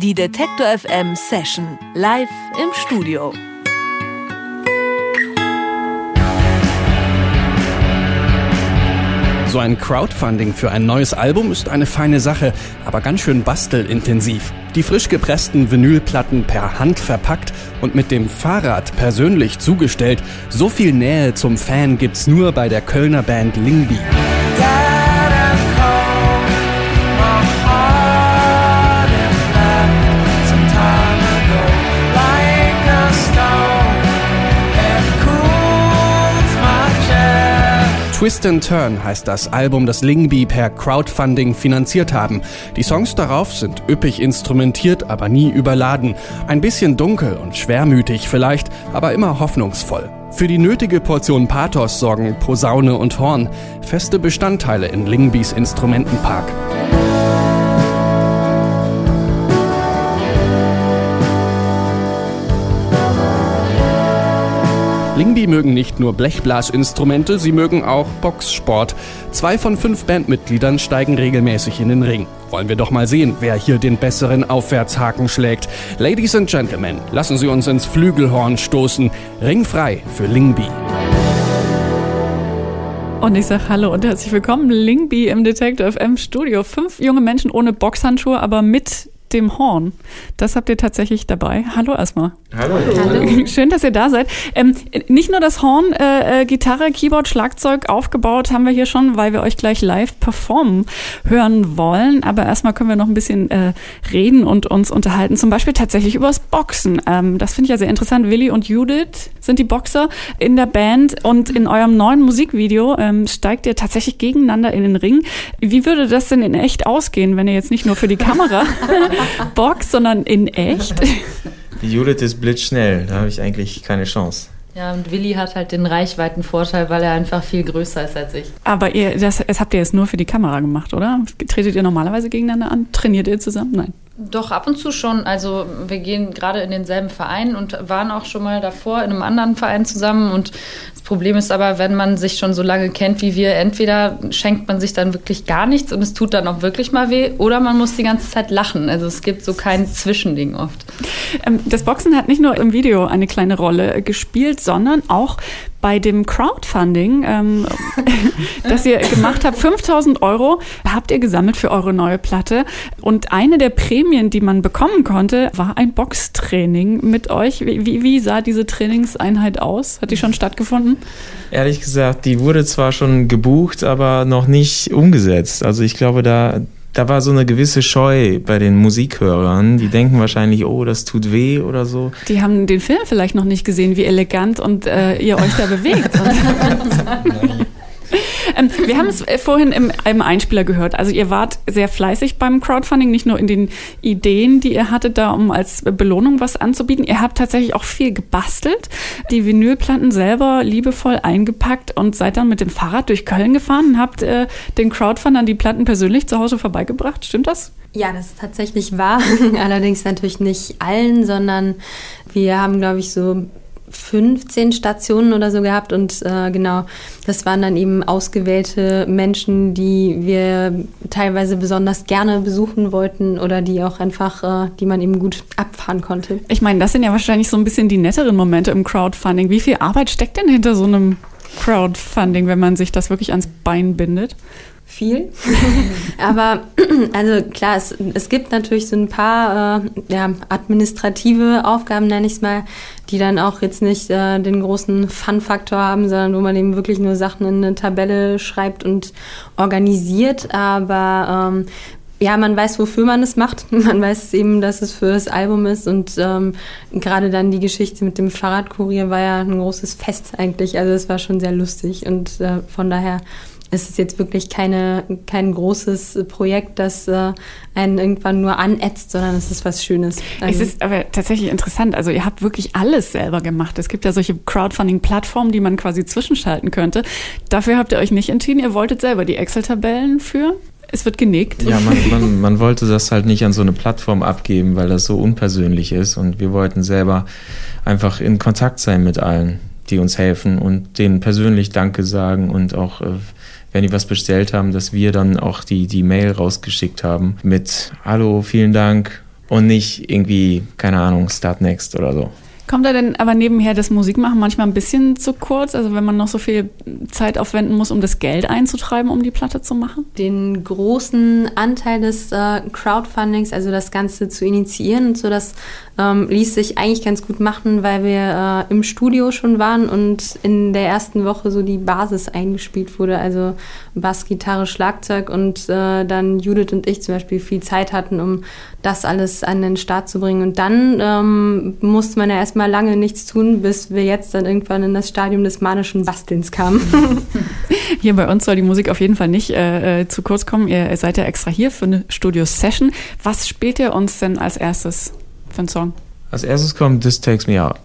Die Detektor FM Session live im Studio. So ein Crowdfunding für ein neues Album ist eine feine Sache, aber ganz schön bastelintensiv. Die frisch gepressten Vinylplatten per Hand verpackt und mit dem Fahrrad persönlich zugestellt. So viel Nähe zum Fan gibt's nur bei der Kölner Band Lingby. Twist and Turn heißt das Album, das Lingby per Crowdfunding finanziert haben. Die Songs darauf sind üppig instrumentiert, aber nie überladen. Ein bisschen dunkel und schwermütig vielleicht, aber immer hoffnungsvoll. Für die nötige Portion Pathos sorgen Posaune und Horn, feste Bestandteile in Lingbys Instrumentenpark. Lingby mögen nicht nur Blechblasinstrumente, sie mögen auch Boxsport. Zwei von fünf Bandmitgliedern steigen regelmäßig in den Ring. Wollen wir doch mal sehen, wer hier den besseren Aufwärtshaken schlägt. Ladies and Gentlemen, lassen Sie uns ins Flügelhorn stoßen. Ringfrei für Lingby. Und ich sage Hallo und herzlich willkommen, Lingby im Detective FM Studio. Fünf junge Menschen ohne Boxhandschuhe, aber mit dem Horn. Das habt ihr tatsächlich dabei. Hallo erstmal. Hallo. Hallo. Schön, dass ihr da seid. Ähm, nicht nur das Horn, äh, äh, Gitarre, Keyboard, Schlagzeug aufgebaut haben wir hier schon, weil wir euch gleich live performen hören wollen. Aber erstmal können wir noch ein bisschen äh, reden und uns unterhalten. Zum Beispiel tatsächlich übers Boxen. Ähm, das finde ich ja sehr interessant. Willi und Judith sind die Boxer in der Band und in eurem neuen Musikvideo ähm, steigt ihr tatsächlich gegeneinander in den Ring. Wie würde das denn in echt ausgehen, wenn ihr jetzt nicht nur für die Kamera Box, sondern in echt? Die Judith ist blitzschnell, da habe ich eigentlich keine Chance. Ja, und Willi hat halt den Reichweitenvorteil, weil er einfach viel größer ist als ich. Aber ihr, das, das habt ihr jetzt nur für die Kamera gemacht, oder? Tretet ihr normalerweise gegeneinander an? Trainiert ihr zusammen? Nein. Doch, ab und zu schon. Also wir gehen gerade in denselben Verein und waren auch schon mal davor in einem anderen Verein zusammen. Und das Problem ist aber, wenn man sich schon so lange kennt wie wir, entweder schenkt man sich dann wirklich gar nichts und es tut dann auch wirklich mal weh, oder man muss die ganze Zeit lachen. Also es gibt so kein Zwischending oft. Ähm, das Boxen hat nicht nur im Video eine kleine Rolle gespielt, sondern auch bei dem Crowdfunding, ähm, das ihr gemacht habt, 5000 Euro habt ihr gesammelt für eure neue Platte. Und eine der Prämien, die man bekommen konnte, war ein Boxtraining mit euch. Wie, wie sah diese Trainingseinheit aus? Hat die schon stattgefunden? Ehrlich gesagt, die wurde zwar schon gebucht, aber noch nicht umgesetzt. Also ich glaube, da, da war so eine gewisse Scheu bei den Musikhörern. Die denken wahrscheinlich, oh, das tut weh oder so. Die haben den Film vielleicht noch nicht gesehen, wie elegant und äh, ihr euch da bewegt. Ähm, wir haben es äh, vorhin im, im, Einspieler gehört. Also ihr wart sehr fleißig beim Crowdfunding, nicht nur in den Ideen, die ihr hattet, da um als Belohnung was anzubieten. Ihr habt tatsächlich auch viel gebastelt, die Vinylplatten selber liebevoll eingepackt und seid dann mit dem Fahrrad durch Köln gefahren und habt äh, den Crowdfundern die Platten persönlich zu Hause vorbeigebracht. Stimmt das? Ja, das ist tatsächlich wahr. Allerdings natürlich nicht allen, sondern wir haben, glaube ich, so 15 Stationen oder so gehabt und äh, genau, das waren dann eben ausgewählte Menschen, die wir teilweise besonders gerne besuchen wollten oder die auch einfach, äh, die man eben gut abfahren konnte. Ich meine, das sind ja wahrscheinlich so ein bisschen die netteren Momente im Crowdfunding. Wie viel Arbeit steckt denn hinter so einem Crowdfunding, wenn man sich das wirklich ans Bein bindet? Viel. Aber also klar, es, es gibt natürlich so ein paar äh, ja, administrative Aufgaben, nenne ich es mal, die dann auch jetzt nicht äh, den großen Fun-Faktor haben, sondern wo man eben wirklich nur Sachen in eine Tabelle schreibt und organisiert. Aber ähm, ja, man weiß, wofür man es macht. Man weiß eben, dass es für das Album ist. Und ähm, gerade dann die Geschichte mit dem Fahrradkurier war ja ein großes Fest eigentlich. Also es war schon sehr lustig. Und äh, von daher es ist jetzt wirklich keine, kein großes Projekt, das äh, einen irgendwann nur anätzt, sondern es ist was Schönes. Also es ist aber tatsächlich interessant. Also ihr habt wirklich alles selber gemacht. Es gibt ja solche Crowdfunding-Plattformen, die man quasi zwischenschalten könnte. Dafür habt ihr euch nicht entschieden. Ihr wolltet selber die Excel-Tabellen führen. Es wird genickt. Ja, man, man, man wollte das halt nicht an so eine Plattform abgeben, weil das so unpersönlich ist. Und wir wollten selber einfach in Kontakt sein mit allen, die uns helfen und denen persönlich Danke sagen und auch äh, wenn die was bestellt haben, dass wir dann auch die, die Mail rausgeschickt haben mit Hallo, vielen Dank, und nicht irgendwie, keine Ahnung, Start Next oder so. Kommt da denn aber nebenher das Musikmachen manchmal ein bisschen zu kurz? Also wenn man noch so viel Zeit aufwenden muss, um das Geld einzutreiben, um die Platte zu machen? Den großen Anteil des äh, Crowdfundings, also das Ganze zu initiieren und so, das ähm, ließ sich eigentlich ganz gut machen, weil wir äh, im Studio schon waren und in der ersten Woche so die Basis eingespielt wurde, also Bass, Gitarre, Schlagzeug und äh, dann Judith und ich zum Beispiel viel Zeit hatten, um das alles an den Start zu bringen. Und dann ähm, musste man ja erstmal lange nichts tun, bis wir jetzt dann irgendwann in das Stadium des manischen Bastelns kamen. hier bei uns soll die Musik auf jeden Fall nicht äh, äh, zu kurz kommen. Ihr seid ja extra hier für eine Studio-Session. Was spielt ihr uns denn als erstes für einen Song? Als erstes kommt This Takes Me Out.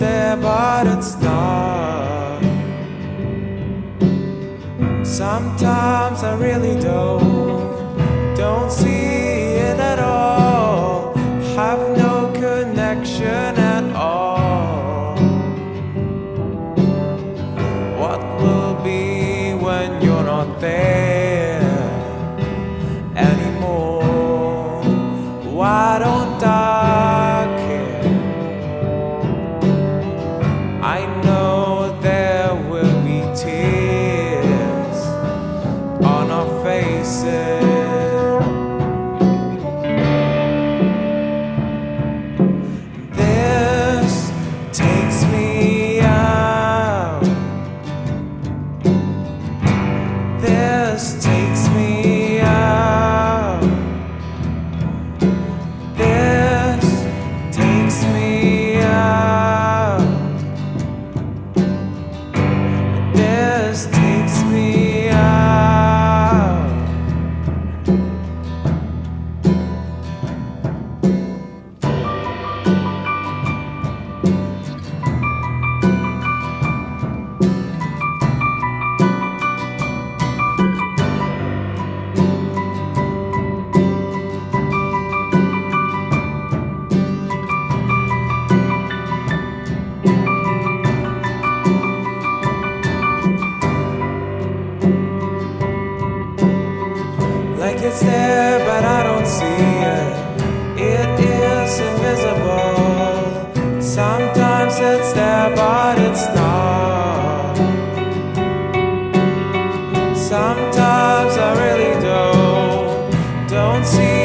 There, but it's not. Sometimes I really don't, Sometimes it's there, but it's not. Sometimes I really don't, don't see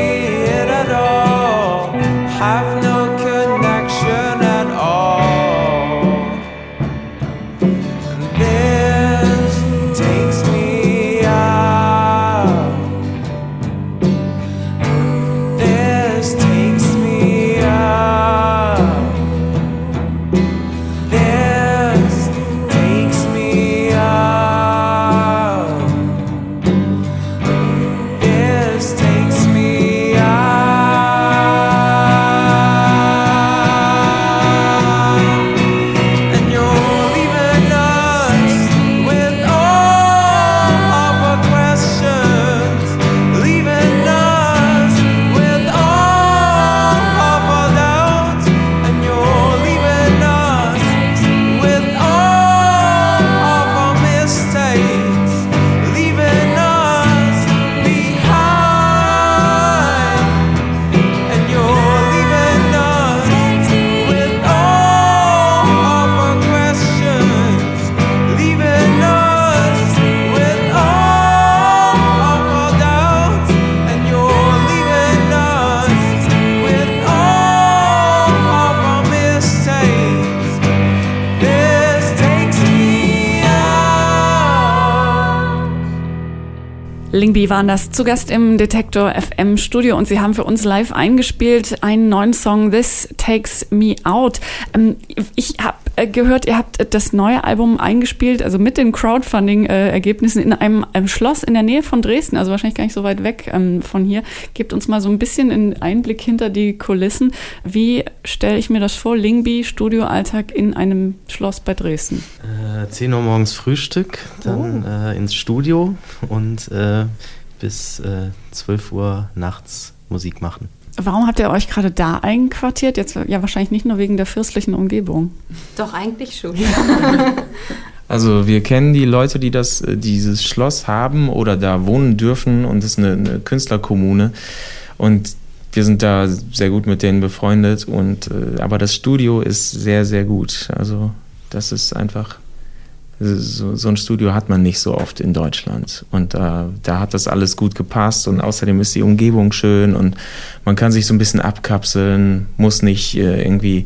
Lingby waren das zu Gast im Detektor FM Studio und sie haben für uns live eingespielt einen neuen Song This Takes Me Out. Ähm, ich habe äh, gehört, ihr habt das neue Album eingespielt, also mit den Crowdfunding-Ergebnissen in einem, einem, Schloss in der Nähe von Dresden, also wahrscheinlich gar nicht so weit weg ähm, von hier. Gebt uns mal so ein bisschen einen Einblick hinter die Kulissen. Wie stelle ich mir das vor, Lingby, Studioalltag in einem Schloss bei Dresden? Äh, 10 Uhr morgens Frühstück, dann oh. äh, ins Studio und äh, bis äh, 12 Uhr nachts Musik machen. Warum habt ihr euch gerade da einquartiert? Jetzt ja wahrscheinlich nicht nur wegen der fürstlichen Umgebung. Doch, eigentlich schon. Also wir kennen die Leute, die das, äh, dieses Schloss haben oder da wohnen dürfen und es ist eine, eine Künstlerkommune. Und wir sind da sehr gut mit denen befreundet. Und äh, aber das Studio ist sehr, sehr gut. Also das ist einfach so, so, ein Studio hat man nicht so oft in Deutschland. Und äh, da hat das alles gut gepasst und außerdem ist die Umgebung schön und man kann sich so ein bisschen abkapseln, muss nicht äh, irgendwie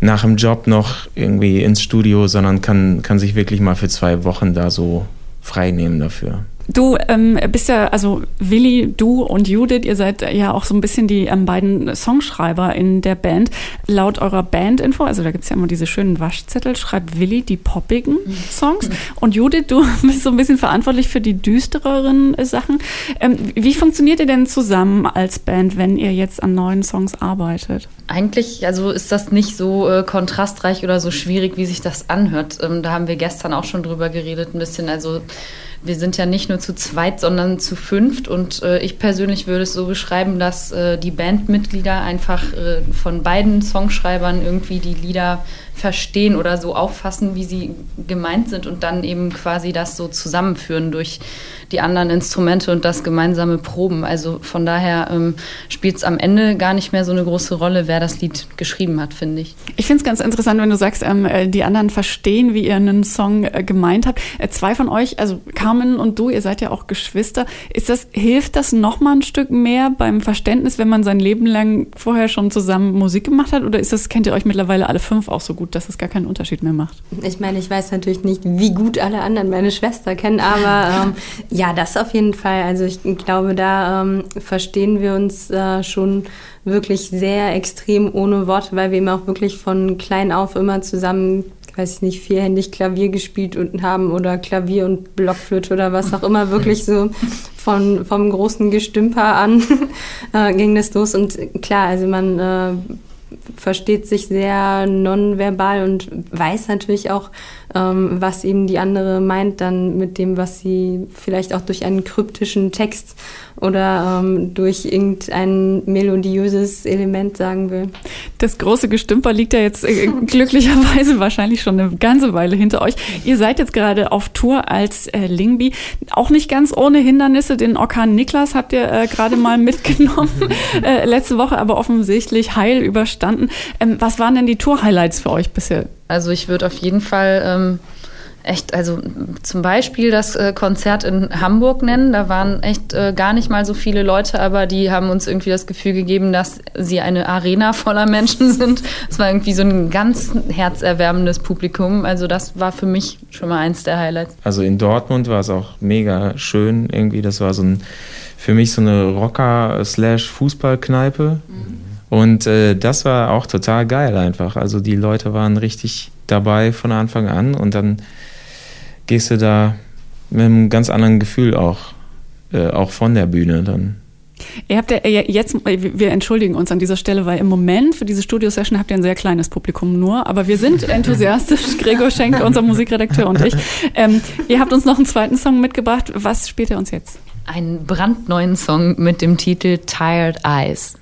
nach dem Job noch irgendwie ins Studio, sondern kann, kann sich wirklich mal für zwei Wochen da so frei nehmen dafür. Du ähm, bist ja, also Willi, du und Judith, ihr seid ja auch so ein bisschen die ähm, beiden Songschreiber in der Band. Laut eurer Bandinfo, also da gibt's ja immer diese schönen Waschzettel, schreibt Willi die poppigen Songs und Judith, du bist so ein bisschen verantwortlich für die düstereren Sachen. Ähm, wie funktioniert ihr denn zusammen als Band, wenn ihr jetzt an neuen Songs arbeitet? Eigentlich, also ist das nicht so äh, kontrastreich oder so schwierig, wie sich das anhört. Ähm, da haben wir gestern auch schon drüber geredet, ein bisschen. Also wir sind ja nicht nur zu zweit, sondern zu fünft. Und äh, ich persönlich würde es so beschreiben, dass äh, die Bandmitglieder einfach äh, von beiden Songschreibern irgendwie die Lieder verstehen oder so auffassen, wie sie gemeint sind und dann eben quasi das so zusammenführen durch die anderen Instrumente und das gemeinsame Proben. Also von daher ähm, spielt es am Ende gar nicht mehr so eine große Rolle, wer das Lied geschrieben hat, finde ich. Ich finde es ganz interessant, wenn du sagst, ähm, äh, die anderen verstehen, wie ihr einen Song äh, gemeint habt. Äh, zwei von euch, also Carmen und du, ihr seid ja auch Geschwister. Ist das, hilft das nochmal ein Stück mehr beim Verständnis, wenn man sein Leben lang vorher schon zusammen Musik gemacht hat? Oder ist das, kennt ihr euch mittlerweile alle fünf auch so gut, dass es gar keinen Unterschied mehr macht? Ich meine, ich weiß natürlich nicht, wie gut alle anderen meine Schwester kennen, aber ähm, Ja, das auf jeden Fall. Also ich glaube, da ähm, verstehen wir uns äh, schon wirklich sehr extrem ohne Worte, weil wir eben auch wirklich von klein auf immer zusammen, weiß ich nicht, vierhändig Klavier gespielt und haben oder Klavier und Blockflöte oder was auch immer, wirklich so von, vom großen Gestümper an äh, ging das los. Und klar, also man äh, versteht sich sehr nonverbal und weiß natürlich auch, ähm, was eben die andere meint dann mit dem, was sie vielleicht auch durch einen kryptischen Text oder ähm, durch irgendein melodiöses Element sagen will. Das große Gestümper liegt ja jetzt äh, glücklicherweise wahrscheinlich schon eine ganze Weile hinter euch. Ihr seid jetzt gerade auf Tour als äh, Lingby. Auch nicht ganz ohne Hindernisse. Den Orkan Niklas habt ihr äh, gerade mal mitgenommen äh, letzte Woche, aber offensichtlich heil überstanden. Ähm, was waren denn die Tour-Highlights für euch bisher? Also ich würde auf jeden Fall ähm, echt, also zum Beispiel das äh, Konzert in Hamburg nennen. Da waren echt äh, gar nicht mal so viele Leute, aber die haben uns irgendwie das Gefühl gegeben, dass sie eine Arena voller Menschen sind. Es war irgendwie so ein ganz herzerwärmendes Publikum. Also das war für mich schon mal eins der Highlights. Also in Dortmund war es auch mega schön irgendwie. Das war so ein für mich so eine Rocker-Fußballkneipe. Mhm. Und äh, das war auch total geil einfach. Also die Leute waren richtig dabei von Anfang an und dann gehst du da mit einem ganz anderen Gefühl auch, äh, auch von der Bühne dann. Ihr habt ja jetzt, wir entschuldigen uns an dieser Stelle, weil im Moment für diese Studio-Session habt ihr ein sehr kleines Publikum nur, aber wir sind enthusiastisch, Gregor Schenk, unser Musikredakteur und ich. Ähm, ihr habt uns noch einen zweiten Song mitgebracht. Was spielt ihr uns jetzt? Einen brandneuen Song mit dem Titel Tired Eyes.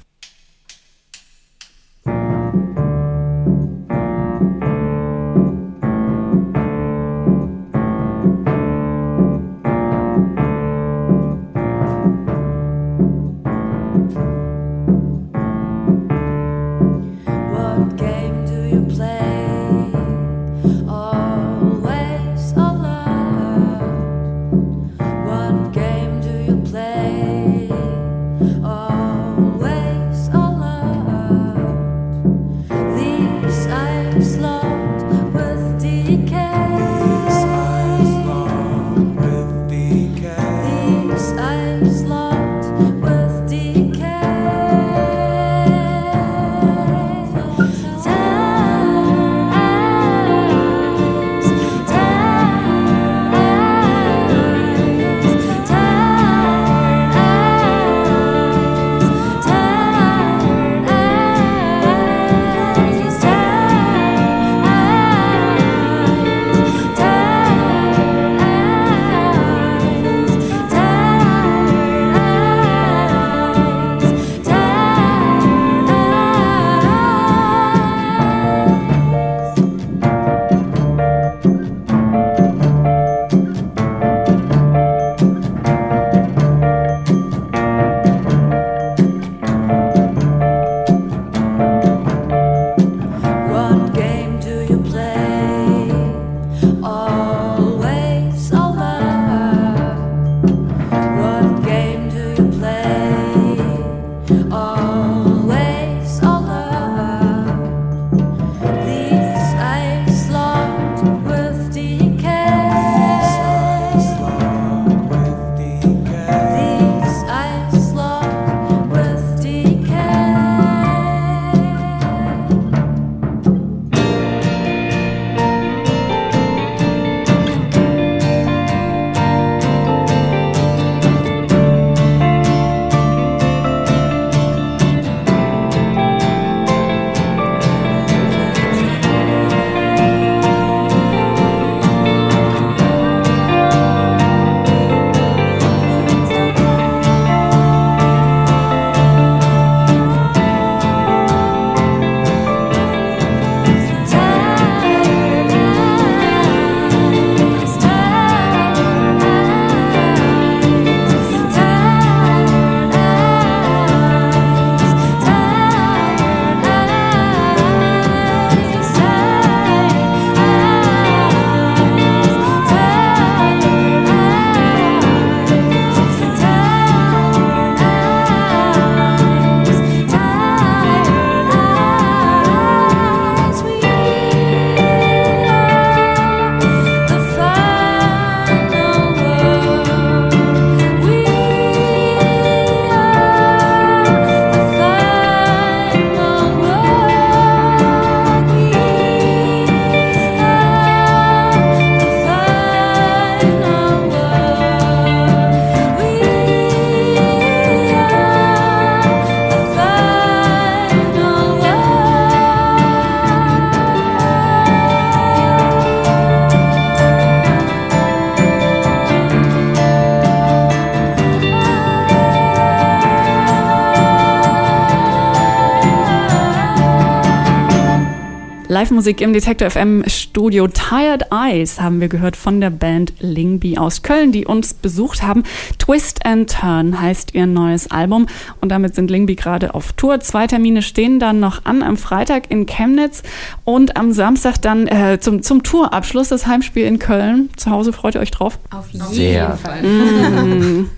Live-Musik im Detektor FM Studio. Tired Eyes haben wir gehört von der Band Lingby aus Köln, die uns besucht haben. Twist and Turn heißt ihr neues Album und damit sind Lingby gerade auf Tour. Zwei Termine stehen dann noch an, am Freitag in Chemnitz und am Samstag dann äh, zum, zum Tourabschluss das Heimspiel in Köln. Zu Hause freut ihr euch drauf? Auf jeden Sehr. Fall. Mm.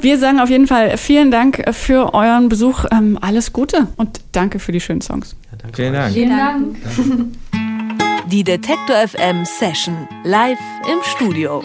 Wir sagen auf jeden Fall vielen Dank für euren Besuch. Ähm, alles Gute und danke für die schönen Songs. Danke Vielen. Dank. Vielen Dank. Die Detektor FM Session live im Studio.